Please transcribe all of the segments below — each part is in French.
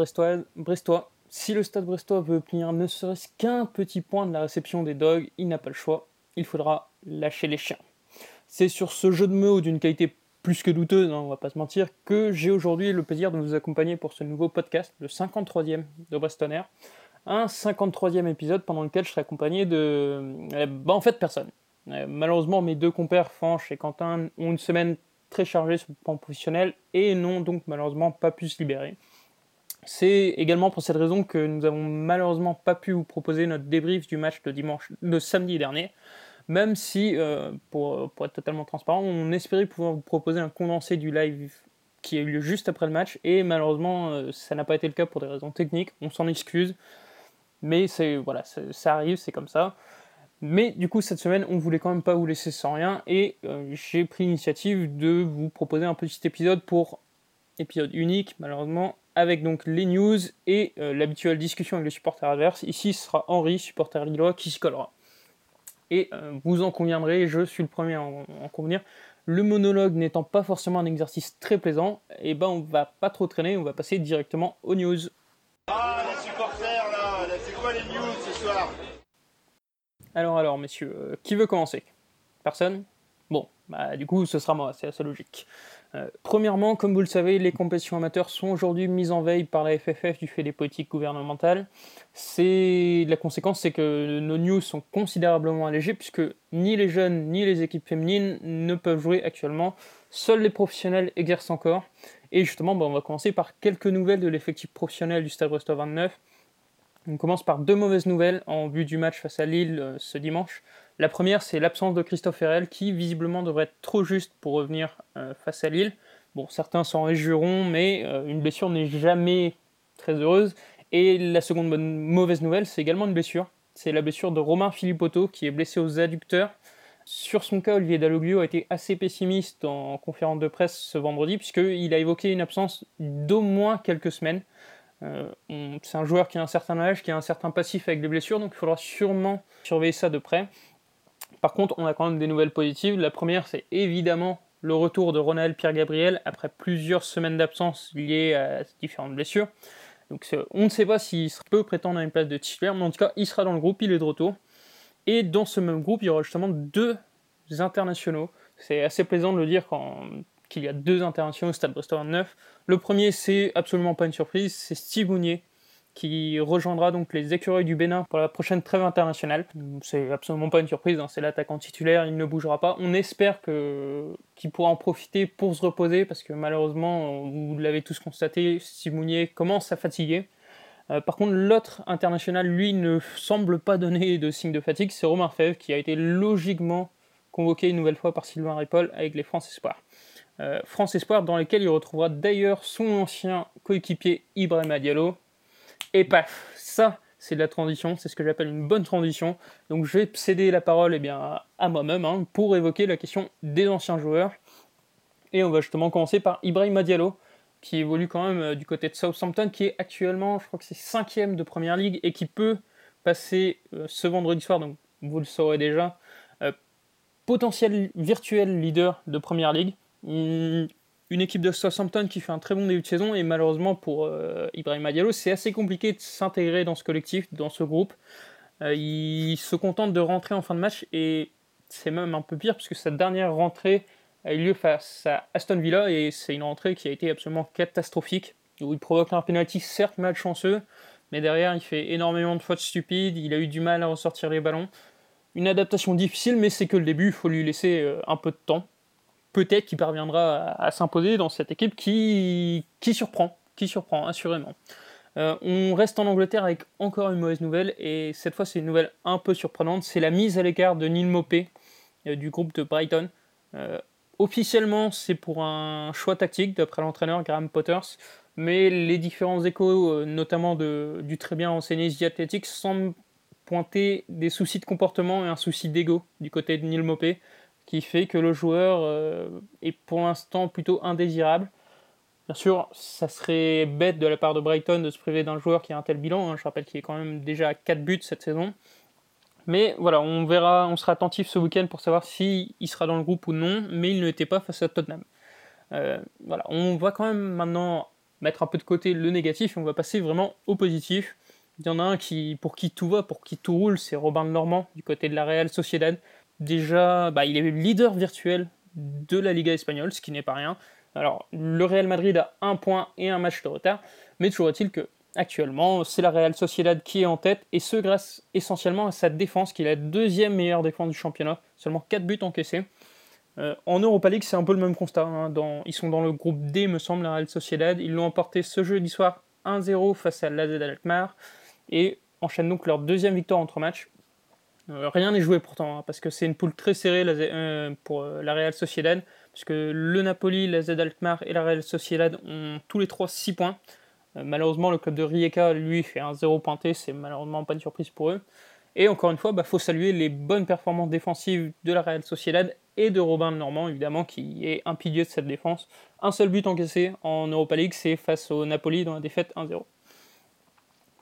brestois, brestois, si le stade brestois veut obtenir ne serait-ce qu'un petit point de la réception des dogs, il n'a pas le choix, il faudra lâcher les chiens. C'est sur ce jeu de mots d'une qualité plus que douteuse, hein, on va pas se mentir, que j'ai aujourd'hui le plaisir de vous accompagner pour ce nouveau podcast, le 53e de Brestonner. Un 53e épisode pendant lequel je serai accompagné de. Eh, bah, en fait, personne. Eh, malheureusement, mes deux compères, Franche et Quentin, ont une semaine très chargée sur le plan professionnel et n'ont donc malheureusement pas pu se libérer. C'est également pour cette raison que nous avons malheureusement pas pu vous proposer notre débrief du match de samedi dernier, même si, euh, pour, être totalement transparent, on espérait pouvoir vous proposer un condensé du live qui a eu lieu juste après le match, et malheureusement, euh, ça n'a pas été le cas pour des raisons techniques, on s'en excuse, mais c'est voilà, ça arrive, c'est comme ça. Mais du coup, cette semaine, on voulait quand même pas vous laisser sans rien, et euh, j'ai pris l'initiative de vous proposer un petit épisode pour épisode unique, malheureusement, avec donc les news et euh, l'habituelle discussion avec les supporters adverses. Ici, ce sera Henri, supporter lillois, qui s'y collera. Et euh, vous en conviendrez, je suis le premier à en, convenir. Le monologue n'étant pas forcément un exercice très plaisant, et eh ben on va pas trop traîner, on va passer directement aux news. Ah, les supporters là, c'est quoi les news ce soir? Alors, alors, messieurs, euh, qui veut commencer? Personne? Bon, bah du coup, ce sera moi, c'est assez logique. Euh, premièrement, comme vous le savez, les compétitions amateurs sont aujourd'hui mises en veille par la FFF du fait des politiques gouvernementales. C'est la conséquence, c'est que nos news sont considérablement allégées puisque ni les jeunes ni les équipes féminines ne peuvent jouer actuellement. Seuls les professionnels exercent encore. Et justement, on va commencer par quelques nouvelles de l'effectif professionnel du Stade Brestois 29. On commence par deux mauvaises nouvelles en vue du match face à Lille euh, ce dimanche. La première, c'est l'absence de Christophe Herrel, qui visiblement devrait être trop juste pour revenir euh, face à Lille. Bon, certains s'en réjouiront, mais euh, une blessure n'est jamais très heureuse. Et la seconde mauvaise nouvelle, c'est également une blessure. C'est la blessure de Romain Philippotto, qui est blessé aux adducteurs. Sur son cas, Olivier Dalloglio a été assez pessimiste en conférence de presse ce vendredi, puisqu'il a évoqué une absence d'au moins quelques semaines. Euh, c'est un joueur qui a un certain âge, qui a un certain passif avec des blessures, donc il faudra sûrement surveiller ça de près. Par contre, on a quand même des nouvelles positives. La première, c'est évidemment le retour de Ronald Pierre-Gabriel après plusieurs semaines d'absence liées à différentes blessures. Donc on ne sait pas s'il peut prétendre à une place de titulaire, mais en tout cas, il sera dans le groupe, il est de retour. Et dans ce même groupe, il y aura justement deux internationaux. C'est assez plaisant de le dire qu'il y a deux internationaux au Stade Bristol 9. Le premier, c'est absolument pas une surprise, c'est Steve Mounier, qui rejoindra donc les écureuils du Bénin pour la prochaine trêve internationale. C'est absolument pas une surprise, hein, c'est l'attaquant titulaire, il ne bougera pas. On espère qu'il pourra en profiter pour se reposer parce que malheureusement, vous l'avez tous constaté, Simounier commence à fatiguer. Euh, par contre, l'autre international, lui, ne semble pas donner de signe de fatigue, c'est Romain Fèvre qui a été logiquement convoqué une nouvelle fois par Sylvain Ripoll avec les France Espoirs. Euh, France Espoir dans lesquels il retrouvera d'ailleurs son ancien coéquipier Ibrahim Diallo, et paf, ça, c'est de la transition, c'est ce que j'appelle une bonne transition. Donc je vais céder la parole eh bien, à moi-même hein, pour évoquer la question des anciens joueurs. Et on va justement commencer par Ibrahim Diallo, qui évolue quand même euh, du côté de Southampton, qui est actuellement, je crois que c'est cinquième de Première Ligue, et qui peut passer euh, ce vendredi soir, donc vous le saurez déjà, euh, potentiel virtuel leader de Première Ligue une équipe de Southampton qui fait un très bon début de saison et malheureusement pour euh, Ibrahim Diallo, c'est assez compliqué de s'intégrer dans ce collectif, dans ce groupe. Euh, il se contente de rentrer en fin de match et c'est même un peu pire puisque sa dernière rentrée a eu lieu face à Aston Villa et c'est une rentrée qui a été absolument catastrophique il provoque un penalty certes malchanceux mais derrière il fait énormément de fautes stupides, il a eu du mal à ressortir les ballons. Une adaptation difficile mais c'est que le début, il faut lui laisser euh, un peu de temps peut-être qu'il parviendra à, s'imposer dans cette équipe qui, qui surprend, qui surprend assurément. Euh, on reste en Angleterre avec encore une mauvaise nouvelle, et cette fois c'est une nouvelle un peu surprenante, c'est la mise à l'écart de Neil Mopé euh, du groupe de Brighton. Euh, officiellement c'est pour un choix tactique d'après l'entraîneur Graham Potters, mais les différents échos, notamment de, du très bien enseigné The Athletics, semblent pointer des soucis de comportement et un souci d'ego du côté de Neil Mopé qui fait que le joueur euh, est pour l'instant plutôt indésirable. Bien sûr, ça serait bête de la part de Brighton de se priver d'un joueur qui a un tel bilan. Hein. Je rappelle qu'il est quand même déjà à 4 buts cette saison. Mais voilà, on verra, on sera attentif ce week-end pour savoir s'il sera dans le groupe ou non, mais il ne l'était pas face à Tottenham. Euh, voilà, on va quand même maintenant mettre un peu de côté le négatif et on va passer vraiment au positif. Il y en a un qui, pour qui tout va, pour qui tout roule, c'est Robin de Normand du côté de la Real Sociedad. Déjà, bah, il est leader virtuel de la Liga espagnole, ce qui n'est pas rien. Alors, le Real Madrid a un point et un match de retard, mais toujours est-il que actuellement, c'est la Real Sociedad qui est en tête, et ce grâce essentiellement à sa défense, qui est la deuxième meilleure défense du championnat, seulement 4 buts encaissés. Euh, en Europa League, c'est un peu le même constat. Hein. ils sont dans le groupe D, me semble, la Real Sociedad. Ils l'ont emporté ce jeudi soir 1-0 face à l'AZ Alkmaar, et enchaînent donc leur deuxième victoire entre matchs. Euh, rien n'est joué pourtant, hein, parce que c'est une poule très serrée euh, pour la Real Sociedad, puisque le Napoli, l'AZ Alkmaar et la Real Sociedad ont tous les trois 6 points. Euh, malheureusement, le club de Rijeka, lui, fait un zéro pointé, c'est malheureusement pas une surprise pour eux. Et encore une fois, il bah, faut saluer les bonnes performances défensives de la Real Sociedad et de Robin Normand, évidemment, qui est un pilier de cette défense. Un seul but encaissé en Europa League, c'est face au Napoli dans la défaite 1-0.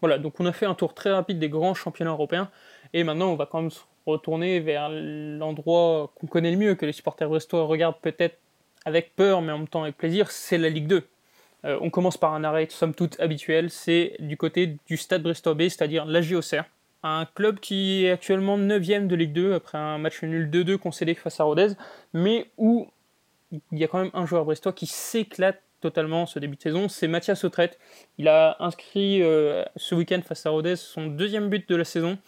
Voilà, donc on a fait un tour très rapide des grands championnats européens, et maintenant on va quand même se retourner vers l'endroit qu'on connaît le mieux, que les supporters brestois regardent peut-être avec peur, mais en même temps avec plaisir, c'est la Ligue 2. Euh, on commence par un arrêt somme toute habituel, c'est du côté du stade Brestois B, c'est-à-dire la JOCR. Un club qui est actuellement 9ème de Ligue 2 après un match nul 2-2 concédé face à Rodez, mais où il y a quand même un joueur brestois qui s'éclate totalement ce début de saison, c'est Mathias Autrette. Il a inscrit euh, ce week-end face à Rodez son deuxième but de la saison,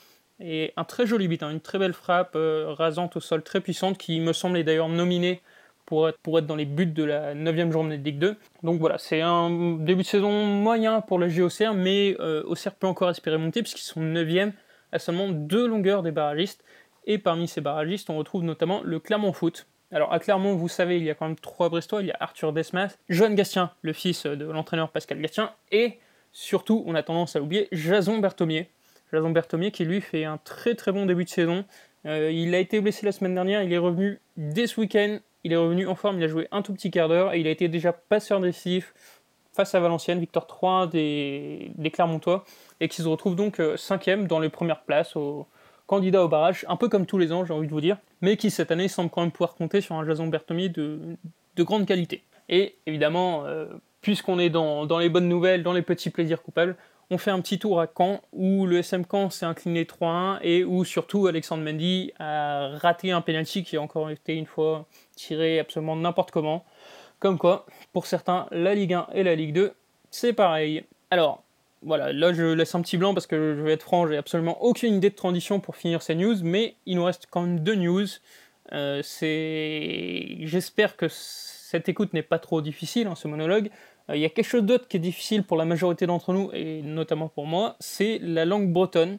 et un très joli but, hein, une très belle frappe euh, rasante au sol, très puissante, qui me semble d'ailleurs nominée pour être, dans les buts de la 9 journée de Ligue 2. Donc voilà, c'est un début de saison moyen pour le GOCR, mais euh, Auxerre peut encore espérer monter puisqu'ils sont 9e à seulement deux longueurs des barragistes. Et parmi ces barragistes, on retrouve notamment le Clermont Foot. Alors à Clermont, vous savez, il y a quand même trois Brestois. Il y a Arthur Desmas, Johan Gastien, le fils de l'entraîneur Pascal Gastien, et surtout, on a tendance à oublier, Jason Berthomier. Jason Berthomier qui lui fait un très très bon début de saison. Euh, il a été blessé la semaine dernière, il est revenu dès ce week-end il est revenu en forme, il a joué un tout petit quart d'heure et il a été déjà passeur décisif face à Valenciennes, victoire 3 des, Clermontois, et qui se retrouve donc 5 euh, cinquième dans les premières places au candidat au barrage, un peu comme tous les ans, j'ai envie de vous dire, mais qui cette année semble quand même pouvoir compter sur un Jason Bertomi de, de grande qualité. Et évidemment, euh, puisqu'on est dans, les bonnes nouvelles, dans les petits plaisirs coupables, on fait un petit tour à Caen où le SM Caen s'est incliné 3-1 et où surtout Alexandre Mendy a raté un penalty qui a encore été une fois tiré absolument n'importe comment. Comme quoi, pour certains, la Ligue 1 et la Ligue 2, c'est pareil. Alors, voilà, là je laisse un petit blanc parce que je vais être franc, j'ai absolument aucune idée de transition pour finir ces news, mais il nous reste quand même deux news. Euh. J'espère que cette écoute n'est pas trop difficile, hein, ce monologue. Euh, il y a quelque chose d'autre qui est difficile pour la majorité d'entre nous, et notamment pour moi, c'est la langue bretonne.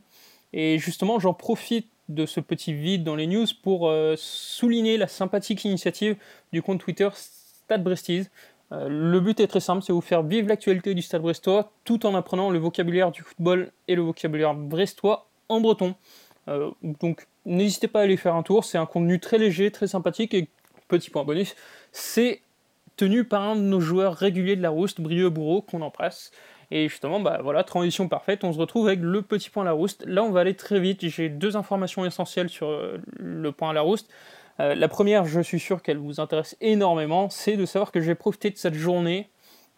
Et justement, j'en profite de ce petit vide dans les news pour euh, souligner la sympathique initiative du compte Twitter Stade Brestise. Euh, le but est très simple, c'est vous faire vivre l'actualité du Stade Brestois tout en apprenant le vocabulaire du football et le vocabulaire brestois en breton. donc n'hésitez pas à aller faire un tour, c'est un contenu très léger, très sympathique et petit point bonus, c'est par un de nos joueurs réguliers de la Rouste, Brieux Bourreau, qu'on embrasse. Et justement, bah voilà, transition parfaite, on se retrouve avec le petit point Larouste. Là, on va aller très vite, j'ai deux informations essentielles sur euh, le point Larouste. Euh, la première, je suis sûr qu'elle vous intéresse énormément, c'est de savoir que j'ai profité de cette journée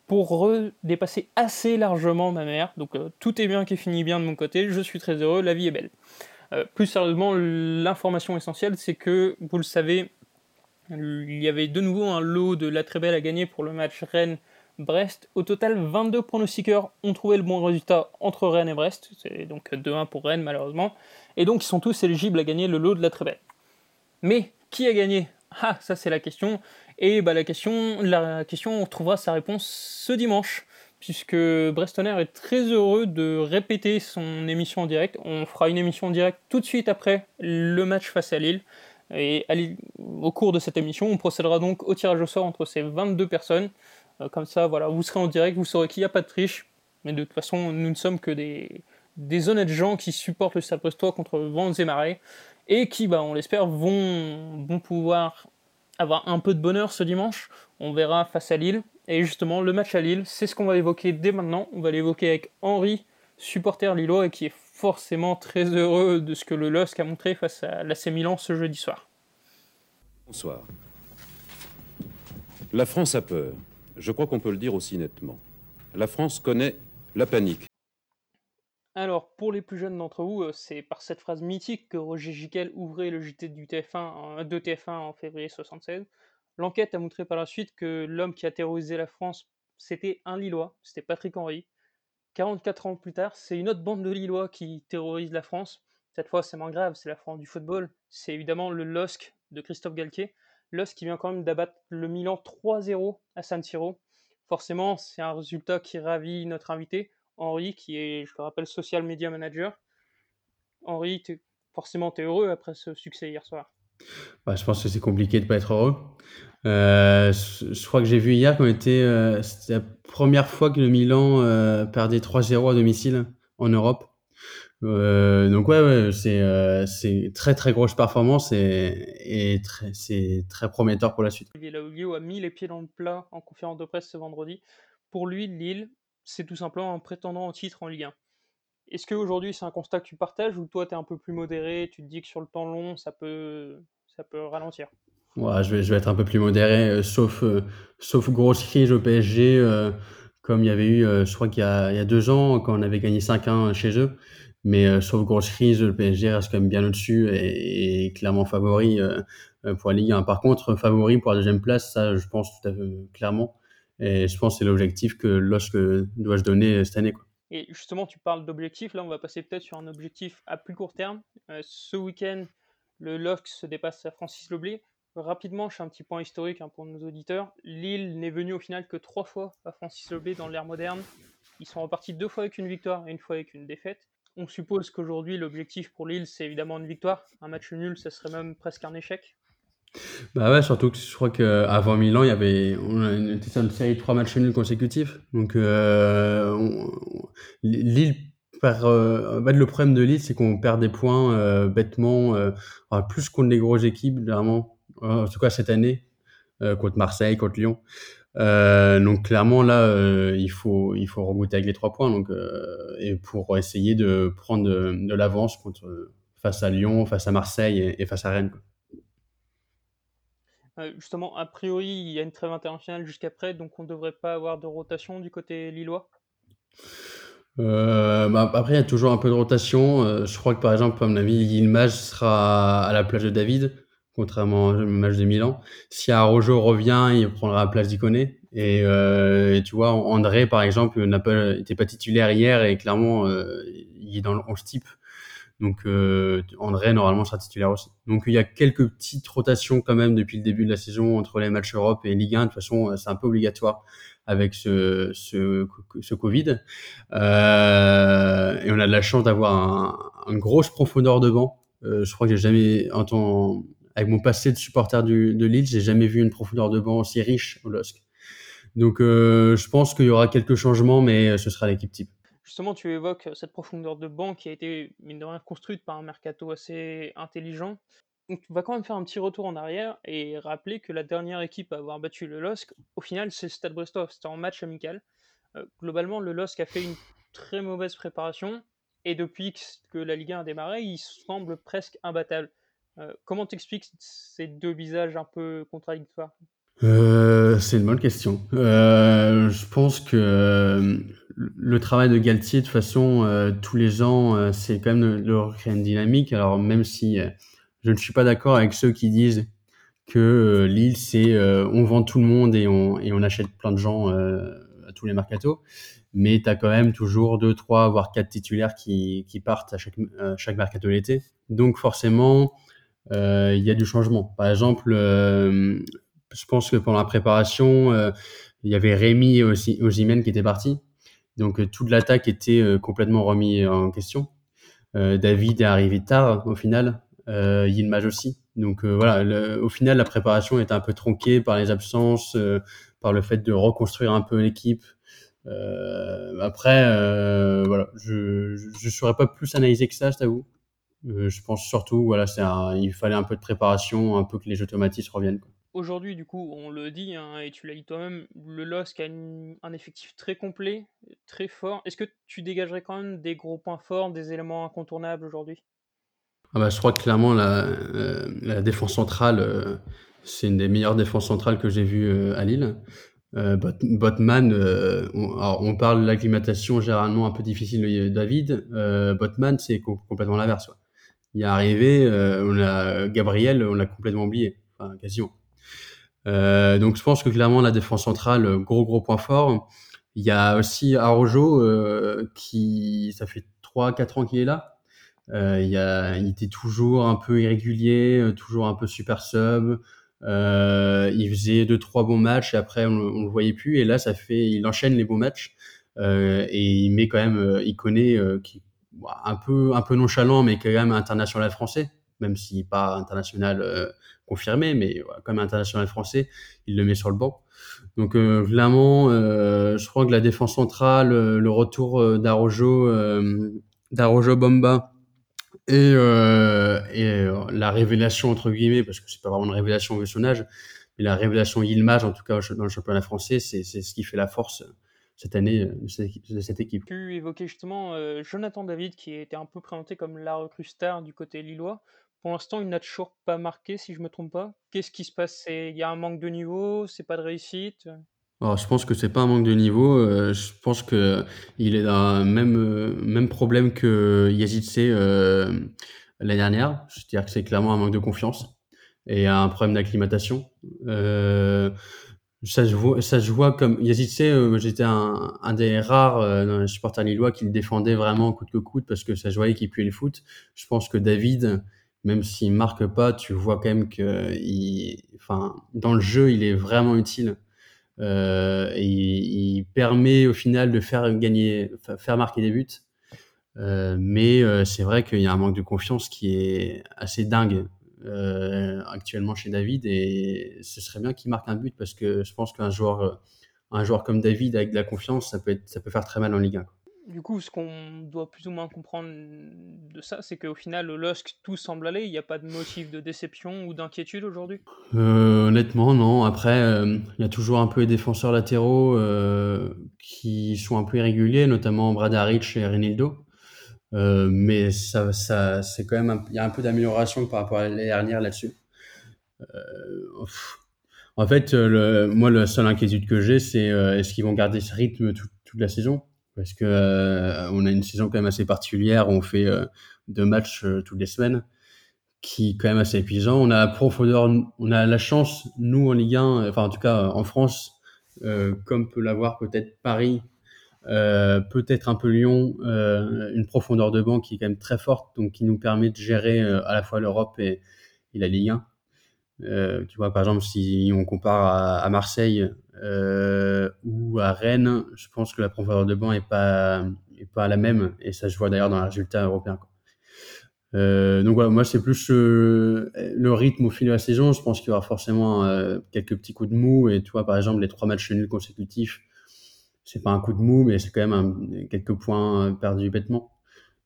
pour dépasser assez largement ma mère. Donc euh, tout est bien qui finit bien de mon côté, je suis très heureux, la vie est belle. plus sérieusement, l'information essentielle, c'est que, vous le savez, il y avait de nouveau un lot de la très belle à gagner pour le match Rennes-Brest. Au total, 22 pronostiqueurs ont trouvé le bon résultat entre Rennes et Brest. C'est donc 2-1 pour Rennes, malheureusement. Et donc, ils sont tous éligibles à gagner le lot de la très belle. Mais qui a gagné? Ah, ça, c'est la question. Et bah, la, question, la question, on trouvera sa réponse ce dimanche puisque Brestonner est très heureux de répéter son émission en direct. On fera une émission en direct tout de suite après le match face à Lille. Et au cours de cette émission, on procédera donc au tirage au sort entre ces 22 personnes. Euh, comme ça, voilà, vous serez en direct, vous saurez qu'il n'y a pas de triche. Mais de toute façon, nous ne sommes que des, des honnêtes gens qui supportent le Stade Brestois contre vents et marées. Et qui, bah, on l'espère, vont, vont pouvoir avoir un peu de bonheur ce dimanche. On verra face à Lille. Et justement, le match à Lille, c'est ce qu'on va évoquer dès maintenant. On va l'évoquer avec Henri, supporter lillois, et qui est forcément très heureux de ce que le LOSC a montré face à l'AC Milan ce jeudi soir. Bonsoir. La France a peur. Je crois qu'on peut le dire aussi nettement. La France connaît la panique. Alors, pour les plus jeunes d'entre vous, c'est par cette phrase mythique que Roger Giquel ouvrait le JT du TF1, de TF1 en février 76. L'enquête a montré par la suite que l'homme qui a terrorisé la France, c'était un Lillois, c'était Patrick Henry. 44 ans plus tard, c'est une autre bande de Lillois qui terrorise la France. Cette fois, c'est moins grave, c'est la France du football. C'est évidemment le LOSC de Christophe Galtier. LOSC qui vient quand même d'abattre le Milan 3-0 à San Siro. Forcément, c'est un résultat qui ravit notre invité, Henri, qui est, je le rappelle, social media manager. Henri, forcément, tu es heureux après ce succès hier soir? Bah, je pense que c'est compliqué de pas être heureux. Euh, je, crois que j'ai vu hier qu'on était, euh, c'était la première fois que le Milan euh, perdait 3-0 à domicile en Europe. Donc ouais, c'est c'est très très grosse performance et, et c'est très prometteur pour la suite. Olivier a mis les pieds dans le plat en conférence de presse ce vendredi. Pour lui, Lille, c'est tout simplement un prétendant au titre en Ligue 1. Est-ce qu'aujourd'hui c'est un constat que tu partages ou toi tu es un peu plus modéré, tu te dis que sur le temps long ça peut ça peut ralentir? Ouais, je vais, je vais être un peu plus modéré, euh, sauf, euh, sauf grosse crise au PSG, euh, comme il y avait eu, je crois qu'il y il y a deux ans, quand on avait gagné 5-1 chez eux. Mais sauf grosse crise, le PSG reste quand même bien au-dessus et, et, clairement favori pour la Ligue 1. Par contre, favori pour la deuxième place, ça, je pense tout à fait clairement. Et je pense que c'est l'objectif que LOSC doit se donner cette année. Quoi. Et justement, tu parles d'objectif. Là, on va passer peut-être sur un objectif à plus court terme. ce week-end, le LOSC se dépasse à Francis Loblé. Rapidement, je fais un petit point historique hein, pour nos auditeurs. Lille n'est venu au final que trois fois à Francis Lobé dans l'ère moderne. Ils sont repartis deux fois avec une victoire et une fois avec une défaite. On suppose qu'aujourd'hui, l'objectif pour Lille, c'est évidemment une victoire. Un match nul, ça serait même presque un échec. Bah ouais, surtout que je crois qu'avant Milan, il y avait, on était sur une série de trois matchs nuls consécutifs. Donc, euh, Lille perd. Euh, le problème de Lille, c'est qu'on perd des points euh, bêtement, euh, plus contre les grosses équipes, vraiment en tout cas cette année, euh, contre Marseille, contre Lyon. Euh, donc clairement là, euh, il faut il faut regoûter avec les trois points donc et pour essayer de prendre de, l'avance contre face à Lyon, face à Marseille et, face à Rennes. justement, a priori, il y a une trêve internationale jusqu'après, donc on ne devrait pas avoir de rotation du côté lillois? bah, après, il y a toujours un peu de rotation. je crois que par exemple, à mon avis, Yilmaz sera à la plage de David contrairement au match de Milan. Si Arojo revient, il prendra la place d'Iconé. Et, euh, tu vois, André, par exemple, n'a pas, pas titulaire hier et clairement, euh, il est dans le 11 type. Donc, euh, André, normalement, sera titulaire aussi. Donc, il y a quelques petites rotations quand même depuis le début de la saison entre les matchs Europe et Ligue 1. De toute façon, c'est un peu obligatoire avec ce, ce, ce Covid. Euh, et on a de la chance d'avoir un, une grosse profondeur de banc. Euh, je crois que j'ai jamais entendu avec mon passé de supporter de Lille, j'ai jamais vu une profondeur de banc aussi riche au LOSC. Donc euh, je pense qu'il y aura quelques changements, mais euh, ce sera l'équipe type. Justement, tu évoques cette profondeur de banc qui a été, mine de rien, construite par un mercato assez intelligent. Tu vas quand même faire un petit retour en arrière et rappeler que la dernière équipe à avoir battu le LOSC, au final, c'est Stade Brestois. C'était en match amical. Euh, globalement, le LOSC a fait une très mauvaise préparation et depuis que la Ligue 1 a démarré, il semble presque imbattable. Euh, comment t'expliques ces deux visages un peu contradictoires? Euh, c'est une bonne question. Euh, je pense que le travail de Galtier, de toute façon, tous les ans, c'est quand même de, recréer une dynamique. Alors même si je ne suis pas d'accord avec ceux qui disent que Lille, c'est on vend tout le monde et on, achète plein de gens à tous les mercatos, mais tu as quand même toujours deux, trois, voire quatre titulaires qui, partent à chaque, mercato l'été. Donc forcément, il y a du changement. Par exemple, euh, je pense que pendant la préparation, euh, il y avait Rémi aussi Osimhen qui était parti. Donc toute l'attaque était complètement remis en question. David est arrivé tard au final, euh, Yilmaz aussi. Donc voilà, au final la préparation est un peu tronquée par les absences, par le fait de reconstruire un peu l'équipe. après, voilà, je ne saurais pas plus analyser que ça, je t'avoue. Euh, je pense surtout, voilà, c'est il fallait un peu de préparation, un peu que les automatismes reviennent. Aujourd'hui, du coup, on le dit, hein, et tu l'as dit toi-même, le LOSC a un effectif très complet, très fort. Est-ce que tu dégagerais quand même des gros points forts, des éléments incontournables aujourd'hui? Ah bah, Je crois que clairement, la, euh, la défense centrale, euh, c'est une des meilleures défenses centrales que j'ai vues à Lille. Euh, Botman, euh, on, on, parle de l'acclimatation généralement un peu difficile de David. Euh, Botman, c'est complètement l'inverse. Il est arrivé, euh, on a Gabriel, on l'a complètement oublié, enfin quasiment. Euh, donc je pense que clairement la défense centrale, gros gros point fort. Il y a aussi Arojo qui, ça fait 3-4 ans qu'il est là. il, y a, il était toujours un peu irrégulier, toujours un peu super sub. Euh, il faisait deux trois bons matchs et après on, on, le voyait plus. Et là, ça fait, il enchaîne les bons matchs euh, et il met quand même, euh, il connaît euh, qui un peu un peu nonchalant, mais quand même international français, même si pas international euh, confirmé, mais voilà, quand même international français. Il le met sur le banc. Donc euh, vraiment, je crois que la défense centrale, le retour d'Arojo, d'Arojo Bomba et, euh, et euh, la révélation entre guillemets, parce que c'est pas vraiment une révélation vu son mais la révélation Yilmaz, en tout cas dans le championnat français, c'est ce qui fait la force cette année de cette équipe. Tu évoquais justement euh, Jonathan David qui était un peu présenté comme la recrue star du côté lillois. Pour l'instant, il n'a toujours pas marqué, si je me trompe pas. Qu'est-ce qui se passe? Il y a un manque de niveau? C'est pas de réussite? Alors, je pense que c'est pas un manque de niveau. Euh, je pense que il est dans le même euh, même problème que Yazidse euh, l'année dernière. C'est-à-dire que c'est clairement un manque de confiance et un problème d'acclimatation. Euh, ça se voit, ça se voit comme Yazidse. Euh, J'étais un, un des rares euh, supporters lillois qui le défendait vraiment coûte que coûte parce que ça se voyait qu'il puait le foot. Je pense que David, même s'il marque pas, tu vois quand même que, il, enfin, dans le jeu, il est vraiment utile. Euh, il, permet au final de faire gagner, faire marquer des buts. Euh, mais euh, c'est vrai qu'il y a un manque de confiance qui est assez dingue actuellement chez David et ce serait bien qu'il marque un but parce que je pense qu'un joueur, un joueur comme David avec de la confiance, ça peut, être, ça peut faire très mal en Ligue 1. Du coup, ce qu'on doit plus ou moins comprendre de ça, c'est qu'au final, au LOSC, tout semble aller. Il n'y a pas de motif de déception ou d'inquiétude aujourd'hui? Euh, Honnêtement, non. Après, euh, il y a toujours un peu les défenseurs latéraux euh, qui sont un peu irréguliers, notamment Bradaric et Renildo. Euh, mais ça, c'est quand même il y a un peu d'amélioration par rapport à l'année dernière là-dessus. Euh, en fait, moi, la seule inquiétude que j'ai, c'est est-ce qu'ils vont garder ce rythme toute la saison? Parce que euh, on a une saison quand même assez particulière. On fait euh, deux matchs euh, toutes les semaines, qui est quand même assez épuisant. On a profondeur, on a la chance, nous en Ligue 1, enfin en tout cas en France, comme peut l'avoir peut-être Paris, peut-être un peu Lyon, une profondeur de banc qui est quand même très forte, donc qui nous permet de gérer à la fois l'Europe et, la Ligue 1. Euh, tu vois, par exemple, si on compare à, Marseille euh, ou à Rennes, je pense que la profondeur de banc est pas est pas la même et ça se voit d'ailleurs dans les résultats européens. Euh, donc voilà, moi c'est plus euh, le rythme au fil de la saison. Je pense qu'il y aura forcément euh, quelques petits coups de mou et tu vois par exemple les trois matchs nuls consécutifs, c'est pas un coup de mou mais c'est quand même un, quelques points perdus bêtement.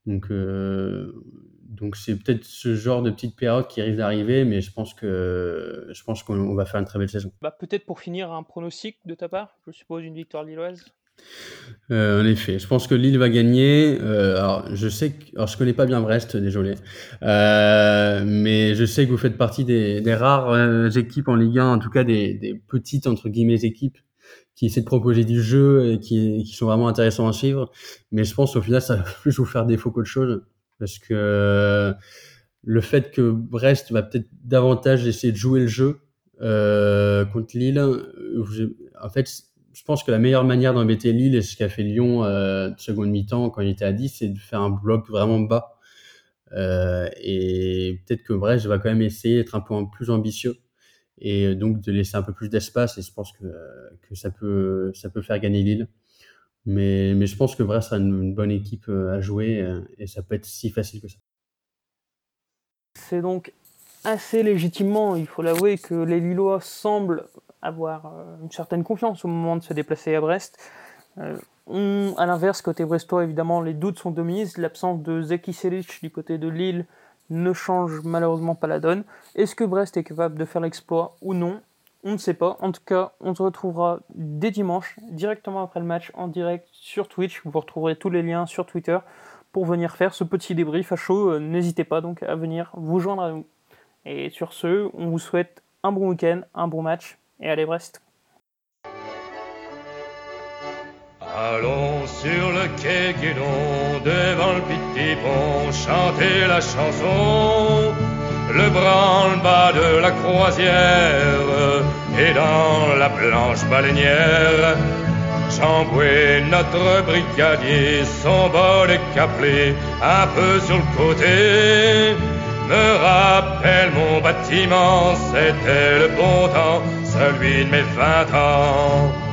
Donc euh, donc c'est peut-être ce genre de petite période qui risque d'arriver, mais je pense que je pense qu'on va faire une très belle saison. Bah, peut-être pour finir un pronostic de ta part, je suppose une victoire lilloise? Euh, en effet, je pense que Lille va gagner. Euh, alors, je sais que, alors je connais pas bien Brest, désolé, mais je sais que vous faites partie des, des rares équipes en Ligue 1, en tout cas des, des, petites entre guillemets équipes qui essaient de proposer du jeu et qui, qui sont vraiment intéressants à suivre. Mais je pense au final, ça va plus vous faire défaut qu'autre chose parce que le fait que Brest va peut-être davantage essayer de jouer le jeu euh, contre Lille, en fait, je pense que la meilleure manière d'embêter Lille, et ce qu'a fait Lyon euh, de seconde mi-temps quand il était à 10, c'est de faire un bloc vraiment bas. Euh, et peut-être que Brest va quand même essayer d'être un peu plus ambitieux et donc de laisser un peu plus d'espace. Et je pense que, que ça, peut, ça peut faire gagner Lille. Mais, mais je pense que Brest sera une, bonne équipe euh, à jouer euh, et ça peut être si facile que ça. C'est donc assez légitimement, il faut l'avouer, que les Lillois semblent avoir euh, une certaine confiance au moment de se déplacer à Brest. Euh, à l'inverse, côté brestois, évidemment, les doutes sont de mise. L'absence de Zeki Selic du côté de Lille ne change malheureusement pas la donne. Est-ce que Brest est capable de faire l'exploit ou non? On ne sait pas. En tout cas, on se retrouvera dès dimanche, directement après le match, en direct sur Twitch. Vous retrouverez tous les liens sur Twitter pour venir faire ce petit débrief à chaud. Euh, n'hésitez pas donc à venir vous joindre à nous. Et sur ce, on vous souhaite un bon week-end, un bon match, et allez Brest sur le quai Guédon, devant le petit pont, chanter la chanson. Le branle-bas de la croisière et dans la blanche baleinière. Chamboué, notre brigadier, son bol caplé, un peu sur le côté, me rappelle mon bâtiment, c'était le bon temps, celui de mes vingt ans.